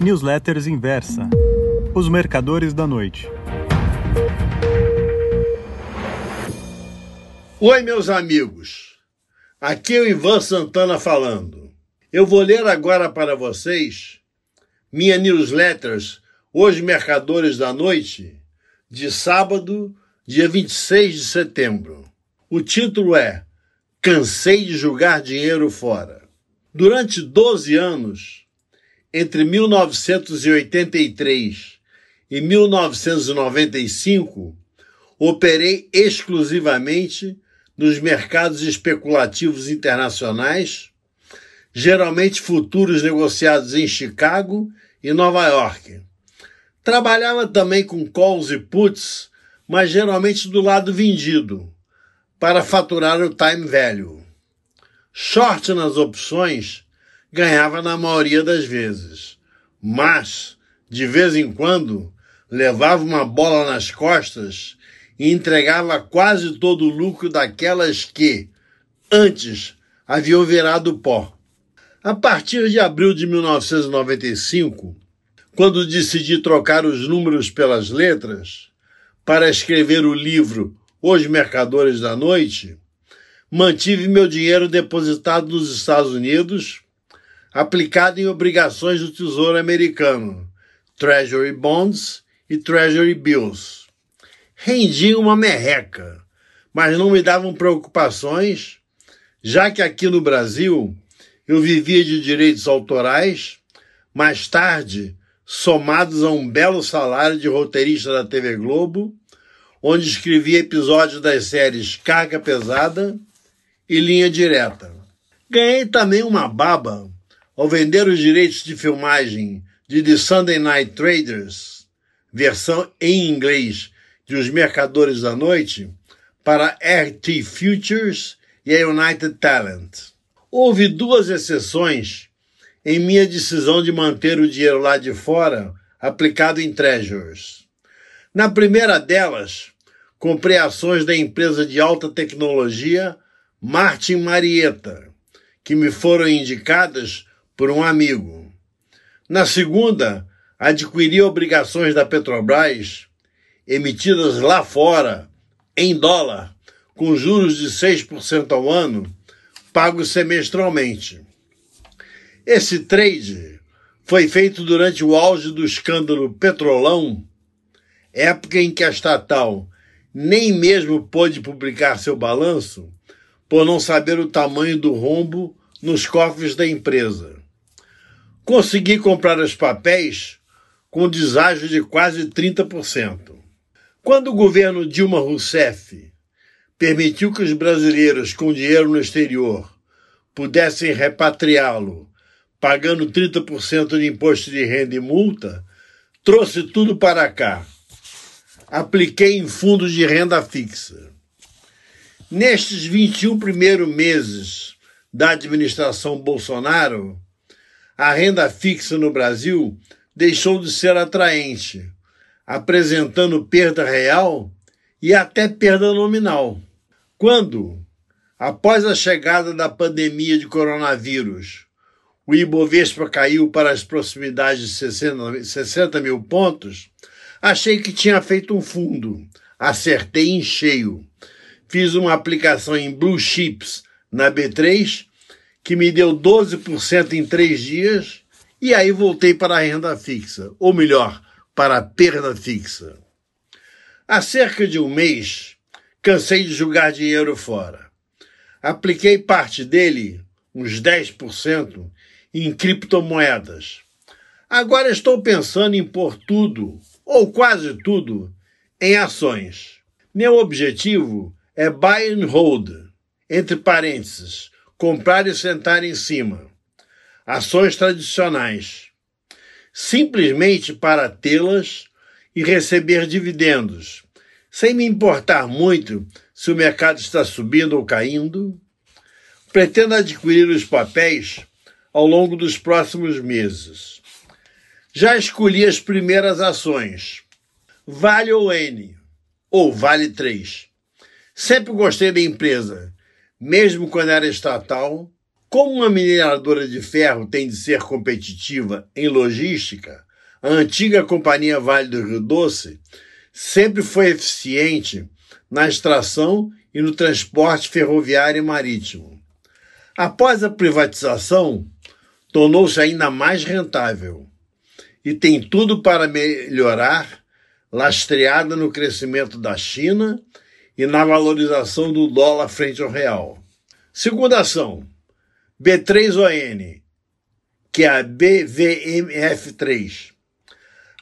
Newsletters Inversa Os Mercadores da Noite. Oi, meus amigos. Aqui é o Ivan Santana falando. Eu vou ler agora para vocês minha newsletters Os Mercadores da Noite, de sábado, dia 26 de setembro. O título é Cansei de jogar dinheiro fora. Durante 12 anos, entre 1983 e 1995, operei exclusivamente nos mercados especulativos internacionais, geralmente futuros negociados em Chicago e Nova York. Trabalhava também com calls e puts, mas geralmente do lado vendido, para faturar o time value. Short nas opções ganhava na maioria das vezes, mas, de vez em quando, levava uma bola nas costas e entregava quase todo o lucro daquelas que, antes, haviam virado pó. A partir de abril de 1995, quando decidi trocar os números pelas letras para escrever o livro Os Mercadores da Noite, mantive meu dinheiro depositado nos Estados Unidos, aplicado em obrigações do Tesouro Americano, Treasury Bonds e Treasury Bills rendiam uma merreca, mas não me davam preocupações, já que aqui no Brasil eu vivia de direitos autorais, mais tarde, somados a um belo salário de roteirista da TV Globo, onde escrevia episódios das séries Carga Pesada e Linha Direta. Ganhei também uma baba ao vender os direitos de filmagem de The Sunday Night Traders, versão em inglês de Os Mercadores da Noite para RT Futures e a United Talent. Houve duas exceções em minha decisão de manter o dinheiro lá de fora aplicado em treasures. Na primeira delas, comprei ações da empresa de alta tecnologia Martin Marietta, que me foram indicadas por um amigo. Na segunda, adquiri obrigações da Petrobras emitidas lá fora, em dólar, com juros de 6% ao ano, pagos semestralmente. Esse trade foi feito durante o auge do escândalo Petrolão, época em que a estatal nem mesmo pôde publicar seu balanço por não saber o tamanho do rombo nos cofres da empresa. Consegui comprar os papéis com deságio de quase 30%. Quando o governo Dilma Rousseff permitiu que os brasileiros com dinheiro no exterior pudessem repatriá-lo, pagando 30% de imposto de renda e multa, trouxe tudo para cá. Apliquei em fundos de renda fixa. Nestes 21 primeiros meses da administração Bolsonaro, a renda fixa no Brasil deixou de ser atraente apresentando perda real e até perda nominal. Quando, após a chegada da pandemia de coronavírus, o Ibovespa caiu para as proximidades de 60, 60 mil pontos, achei que tinha feito um fundo. Acertei em cheio. Fiz uma aplicação em Blue Chips na B3, que me deu 12% em três dias, e aí voltei para a renda fixa. Ou melhor, para a perda fixa. Há cerca de um mês, cansei de jogar dinheiro fora. Apliquei parte dele, uns 10%, em criptomoedas. Agora estou pensando em pôr tudo, ou quase tudo, em ações. Meu objetivo é buy and hold, entre parênteses, comprar e sentar em cima. Ações tradicionais simplesmente para tê-las e receber dividendos, sem me importar muito se o mercado está subindo ou caindo. Pretendo adquirir os papéis ao longo dos próximos meses. Já escolhi as primeiras ações. Vale ou N, ou Vale 3. Sempre gostei da empresa, mesmo quando era estatal, Como uma mineradora de ferro tem de ser competitiva em logística, a antiga Companhia Vale do Rio Doce sempre foi eficiente na extração e no transporte ferroviário e marítimo. Após a privatização, tornou-se ainda mais rentável e tem tudo para melhorar, lastreada no crescimento da China e na valorização do dólar frente ao real. Segunda ação, B3ON, que é a BVMF3.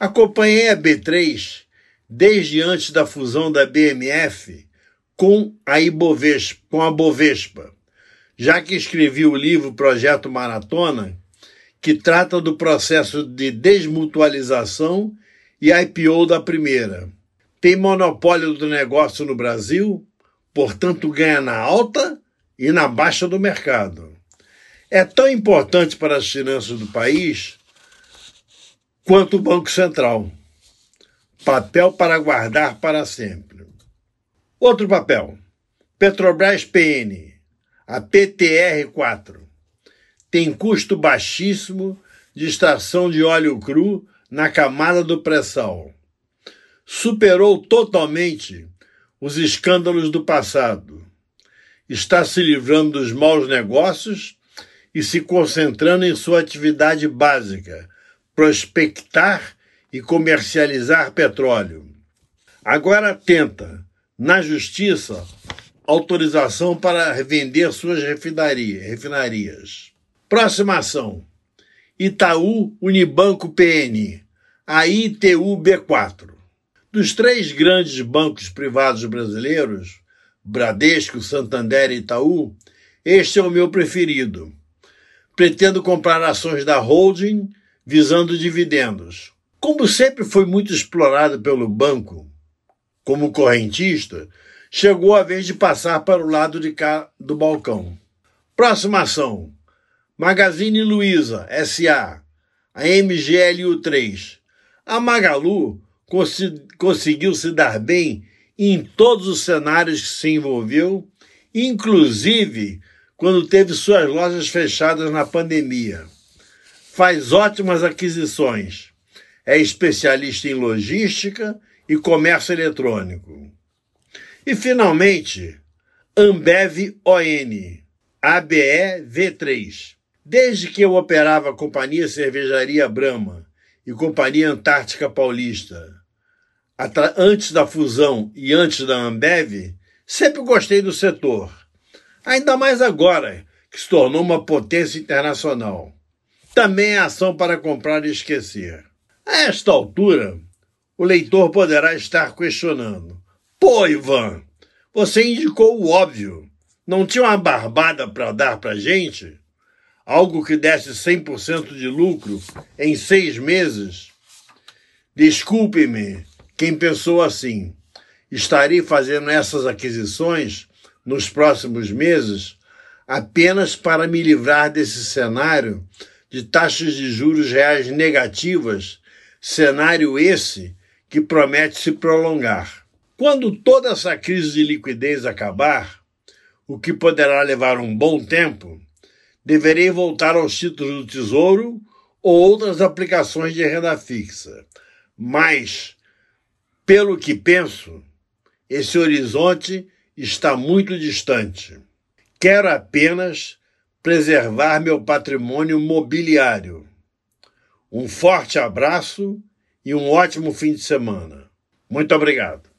Acompanhei a B3 desde antes da fusão da BMF com a Ibovespa, com a Bovespa, já que escrevi o livro Projeto Maratona, que trata do processo de desmutualização e IPO da primeira. Tem monopólio do negócio no Brasil, portanto ganha na alta e na baixa do mercado é tão importante para as finanças do país quanto o Banco Central. Papel para guardar para sempre. Outro papel. Petrobras PN, a PTR4. Tem custo baixíssimo de extração de óleo cru na camada do pré-sal. Superou totalmente os escândalos do passado. Está se livrando dos maus negócios e se concentrando em sua atividade básica, prospectar e comercializar petróleo. Agora tenta, na justiça, autorização para vender suas refinarias. Próxima ação: Itaú Unibanco PN, a ITU-B4. Dos três grandes bancos privados brasileiros, Bradesco, Santander e Itaú, este é o meu preferido pretendo comprar ações da holding visando dividendos. Como sempre foi muito explorado pelo banco como correntista, chegou a vez de passar para o lado de cá do balcão. Próxima ação: Magazine Luiza SA, a MGLU3. A Magalu conseguiu se dar bem em todos os cenários que se envolveu, inclusive quando teve suas lojas fechadas na pandemia. Faz ótimas aquisições. É especialista em logística e comércio eletrônico. E, finalmente, Ambev ON, ABE V3. Desde que eu operava a Companhia Cervejaria Brahma e Companhia Antártica Paulista, antes da fusão e antes da Ambev, sempre gostei do setor Ainda mais agora, que se tornou uma potência internacional. Também é ação para comprar e esquecer. A esta altura, o leitor poderá estar questionando: Pô, Ivan, você indicou o óbvio. Não tinha uma barbada para dar para gente? Algo que desse 100% de lucro em seis meses? Desculpe-me quem pensou assim. Estarei fazendo essas aquisições nos próximos meses apenas para me livrar desse cenário de taxas de juros reais negativas, cenário esse que promete se prolongar. Quando toda essa crise de liquidez acabar, o que poderá levar um bom tempo, deverei voltar aos títulos do Tesouro ou outras aplicações de renda fixa. Mas, pelo que penso, esse horizonte está muito distante. Quero apenas preservar meu patrimônio mobiliário. Um forte abraço e um ótimo fim de semana. Muito obrigado.